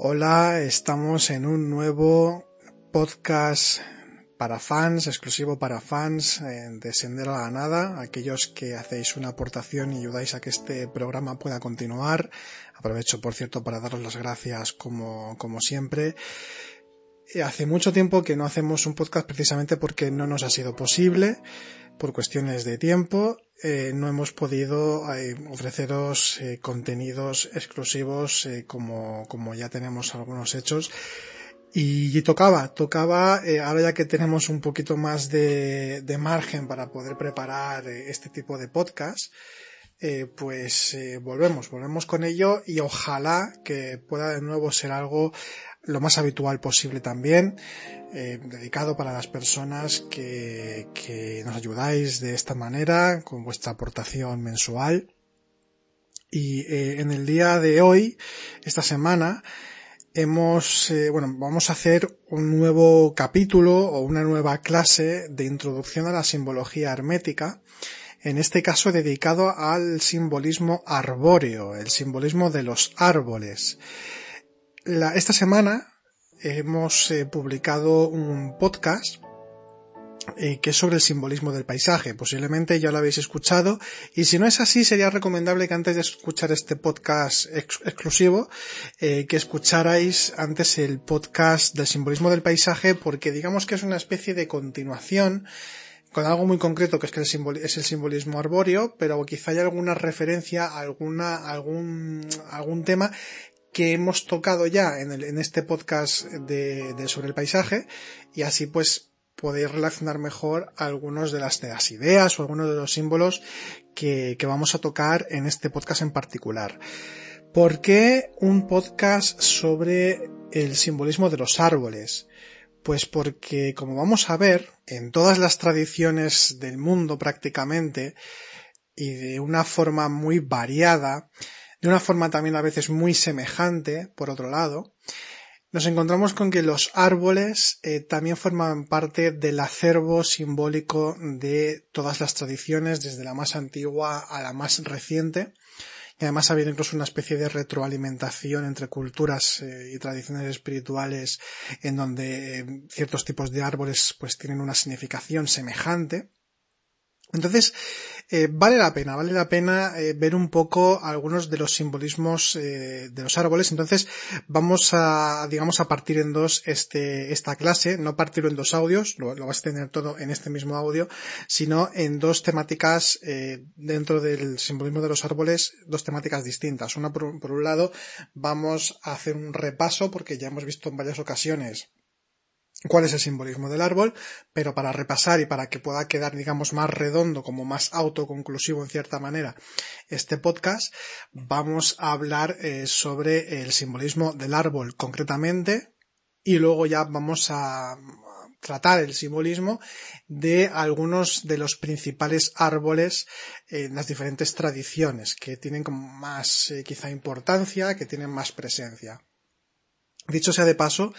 Hola, estamos en un nuevo podcast para fans, exclusivo para fans eh, de Sendero a la Nada, aquellos que hacéis una aportación y ayudáis a que este programa pueda continuar. Aprovecho, por cierto, para daros las gracias como, como siempre. Eh, hace mucho tiempo que no hacemos un podcast precisamente porque no nos ha sido posible, por cuestiones de tiempo, eh, no hemos podido eh, ofreceros eh, contenidos exclusivos como, como ya tenemos algunos hechos. Y, tocaba, tocaba, ahora ya que tenemos un poquito más de, de margen para poder preparar este tipo de podcast, eh, pues eh, volvemos, volvemos con ello y ojalá que pueda de nuevo ser algo lo más habitual posible también, eh, dedicado para las personas que, que nos ayudáis de esta manera, con vuestra aportación mensual. Y en el día de hoy, esta semana, hemos, bueno, vamos a hacer un nuevo capítulo o una nueva clase de introducción a la simbología hermética, en este caso dedicado al simbolismo arbóreo, el simbolismo de los árboles. Esta semana hemos eh, publicado un podcast eh, que es sobre el simbolismo del paisaje. Posiblemente ya lo habéis escuchado y si no es así sería recomendable que antes de escuchar este podcast ex exclusivo eh, que escucharais antes el podcast del simbolismo del paisaje porque digamos que es una especie de continuación con algo muy concreto que es que el es el simbolismo arbóreo, pero quizá haya alguna referencia alguna, algún, algún tema que hemos tocado ya en, el, en este podcast de, de, sobre el paisaje y así pues podéis relacionar mejor algunos de las, de las ideas o algunos de los símbolos que, que vamos a tocar en este podcast en particular. ¿Por qué un podcast sobre el simbolismo de los árboles? Pues porque, como vamos a ver, en todas las tradiciones del mundo prácticamente, y de una forma muy variada, de una forma también a veces muy semejante, por otro lado, nos encontramos con que los árboles eh, también forman parte del acervo simbólico de todas las tradiciones, desde la más antigua a la más reciente. Además ha habido incluso una especie de retroalimentación entre culturas eh, y tradiciones espirituales en donde eh, ciertos tipos de árboles pues tienen una significación semejante. Entonces, eh, vale la pena, vale la pena eh, ver un poco algunos de los simbolismos eh, de los árboles. Entonces, vamos a, digamos, a partir en dos este, esta clase, no partirlo en dos audios, lo, vas a tener todo en este mismo audio, sino en dos temáticas dentro del simbolismo de los árboles, dos temáticas distintas. Una, por un lado, vamos a hacer un repaso, porque ya hemos visto en varias ocasiones cuál es el simbolismo del árbol, pero para repasar y para que pueda quedar, digamos, más redondo, como más autoconclusivo en cierta manera, este podcast, vamos a hablar eh, sobre el simbolismo del árbol concretamente y luego ya vamos a tratar el simbolismo de algunos de los principales árboles en las diferentes tradiciones que tienen como más eh, quizá importancia, que tienen más presencia. Dicho sea de paso,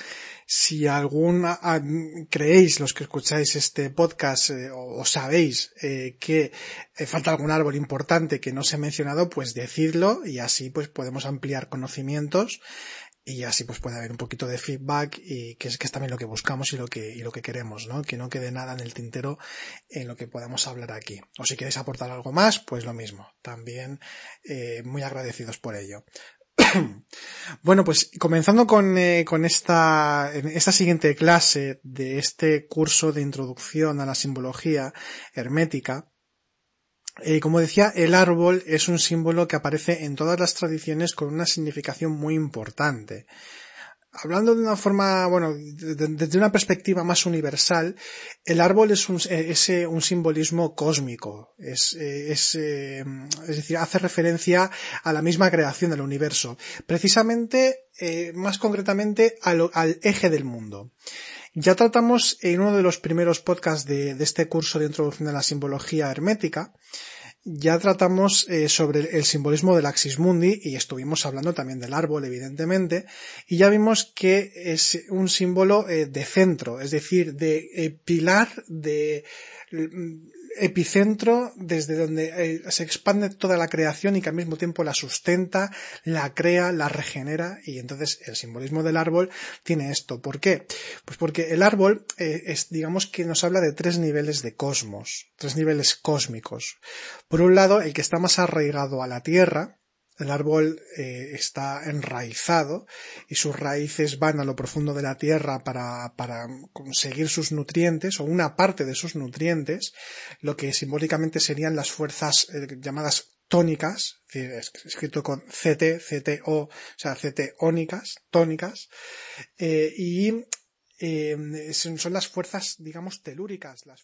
si algún a, creéis los que escucháis este podcast eh, o, sabéis eh, que eh, falta algún árbol importante que no se ha mencionado, pues decidlo y así pues podemos ampliar conocimientos y así pues puede haber un poquito de feedback y que es también lo que buscamos y lo que y lo que queremos, ¿no? Que no quede nada en el tintero en lo que podamos hablar aquí. O si queréis aportar algo más, pues lo mismo. También muy agradecidos por ello. Bueno, pues comenzando con, eh, esta, esta siguiente clase de este curso de introducción a la simbología hermética, eh, como decía, el árbol es un símbolo que aparece en todas las tradiciones con una significación muy importante hablando de una forma, bueno, desde una perspectiva más universal, el árbol es un, es un simbolismo cósmico, es, es, es, decir, hace referencia a la misma creación del universo, precisamente, eh, más concretamente, al, al, eje del mundo. Ya tratamos en uno de los primeros podcasts de, de este curso de introducción a la simbología hermética, ya tratamos eh, sobre el simbolismo del Axis Mundi y estuvimos hablando también del árbol, evidentemente, y ya vimos que es un símbolo eh, de centro, es decir, de eh, pilar de epicentro desde donde eh, se expande toda la creación y que al mismo tiempo la sustenta, la crea, la regenera y entonces el simbolismo del árbol tiene esto. ¿Por qué? Pues porque el árbol eh, es, digamos que nos habla de tres niveles de cosmos, tres niveles cósmicos. Por un lado, el que está más arraigado a la tierra, el árbol eh, está enraizado y sus raíces van a lo profundo de la tierra para, conseguir sus nutrientes o una parte de sus nutrientes, lo que simbólicamente serían las fuerzas eh, llamadas tónicas, escrito con CT, CTO, o sea, CTónicas, tónicas, eh, y son las fuerzas, digamos, telúricas, las